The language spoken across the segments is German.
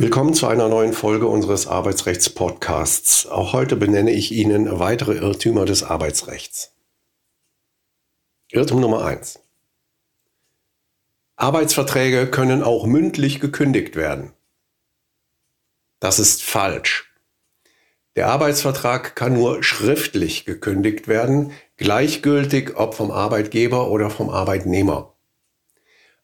Willkommen zu einer neuen Folge unseres Arbeitsrechts-Podcasts. Auch heute benenne ich Ihnen weitere Irrtümer des Arbeitsrechts. Irrtum Nummer 1. Arbeitsverträge können auch mündlich gekündigt werden. Das ist falsch. Der Arbeitsvertrag kann nur schriftlich gekündigt werden, gleichgültig ob vom Arbeitgeber oder vom Arbeitnehmer.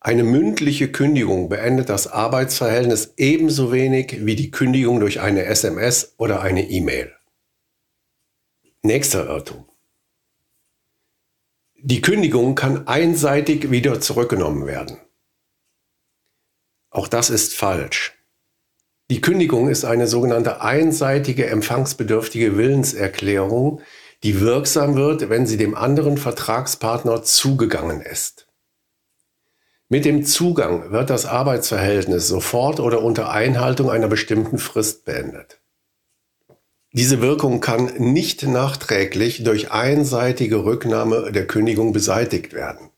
Eine mündliche Kündigung beendet das Arbeitsverhältnis ebenso wenig wie die Kündigung durch eine SMS oder eine E-Mail. Nächster Irrtum. Die Kündigung kann einseitig wieder zurückgenommen werden. Auch das ist falsch. Die Kündigung ist eine sogenannte einseitige empfangsbedürftige Willenserklärung, die wirksam wird, wenn sie dem anderen Vertragspartner zugegangen ist. Mit dem Zugang wird das Arbeitsverhältnis sofort oder unter Einhaltung einer bestimmten Frist beendet. Diese Wirkung kann nicht nachträglich durch einseitige Rücknahme der Kündigung beseitigt werden.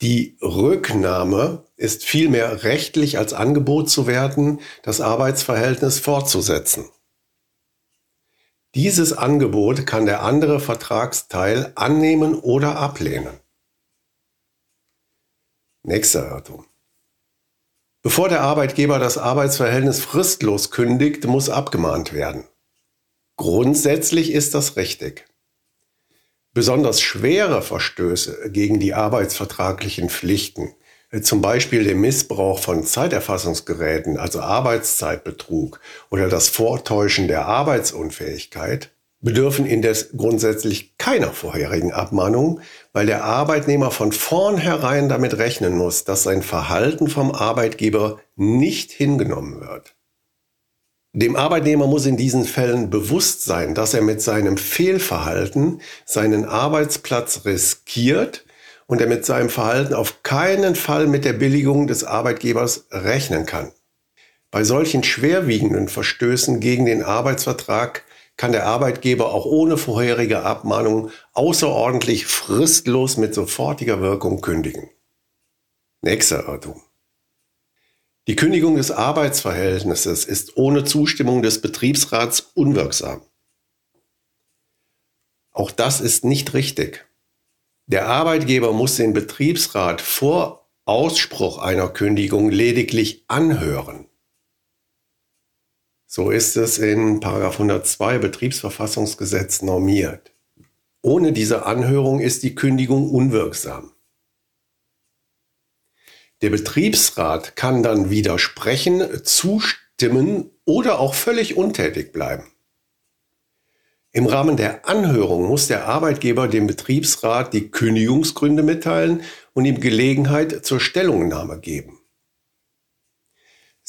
Die Rücknahme ist vielmehr rechtlich als Angebot zu werten, das Arbeitsverhältnis fortzusetzen. Dieses Angebot kann der andere Vertragsteil annehmen oder ablehnen. Nächster Irrtum. Bevor der Arbeitgeber das Arbeitsverhältnis fristlos kündigt, muss abgemahnt werden. Grundsätzlich ist das richtig. Besonders schwere Verstöße gegen die arbeitsvertraglichen Pflichten, zum Beispiel den Missbrauch von Zeiterfassungsgeräten, also Arbeitszeitbetrug oder das Vortäuschen der Arbeitsunfähigkeit, bedürfen indes grundsätzlich keiner vorherigen Abmahnung, weil der Arbeitnehmer von vornherein damit rechnen muss, dass sein Verhalten vom Arbeitgeber nicht hingenommen wird. Dem Arbeitnehmer muss in diesen Fällen bewusst sein, dass er mit seinem Fehlverhalten seinen Arbeitsplatz riskiert und er mit seinem Verhalten auf keinen Fall mit der Billigung des Arbeitgebers rechnen kann. Bei solchen schwerwiegenden Verstößen gegen den Arbeitsvertrag kann der Arbeitgeber auch ohne vorherige Abmahnung außerordentlich fristlos mit sofortiger Wirkung kündigen. Nächster Irrtum. Die Kündigung des Arbeitsverhältnisses ist ohne Zustimmung des Betriebsrats unwirksam. Auch das ist nicht richtig. Der Arbeitgeber muss den Betriebsrat vor Ausspruch einer Kündigung lediglich anhören. So ist es in 102 Betriebsverfassungsgesetz normiert. Ohne diese Anhörung ist die Kündigung unwirksam. Der Betriebsrat kann dann widersprechen, zustimmen oder auch völlig untätig bleiben. Im Rahmen der Anhörung muss der Arbeitgeber dem Betriebsrat die Kündigungsgründe mitteilen und ihm Gelegenheit zur Stellungnahme geben.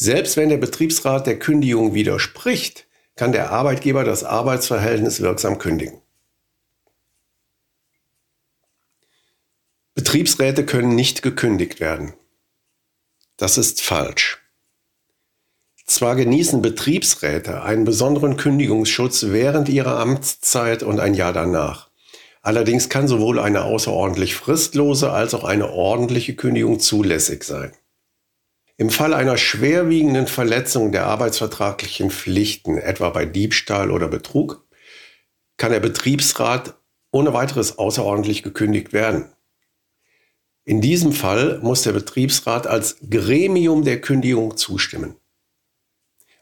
Selbst wenn der Betriebsrat der Kündigung widerspricht, kann der Arbeitgeber das Arbeitsverhältnis wirksam kündigen. Betriebsräte können nicht gekündigt werden. Das ist falsch. Zwar genießen Betriebsräte einen besonderen Kündigungsschutz während ihrer Amtszeit und ein Jahr danach. Allerdings kann sowohl eine außerordentlich fristlose als auch eine ordentliche Kündigung zulässig sein. Im Fall einer schwerwiegenden Verletzung der arbeitsvertraglichen Pflichten, etwa bei Diebstahl oder Betrug, kann der Betriebsrat ohne weiteres außerordentlich gekündigt werden. In diesem Fall muss der Betriebsrat als Gremium der Kündigung zustimmen.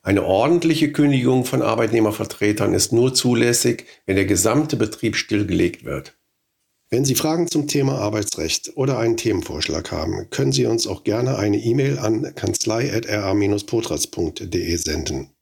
Eine ordentliche Kündigung von Arbeitnehmervertretern ist nur zulässig, wenn der gesamte Betrieb stillgelegt wird. Wenn Sie Fragen zum Thema Arbeitsrecht oder einen Themenvorschlag haben, können Sie uns auch gerne eine E-Mail an kanzlei.ra-potratz.de senden.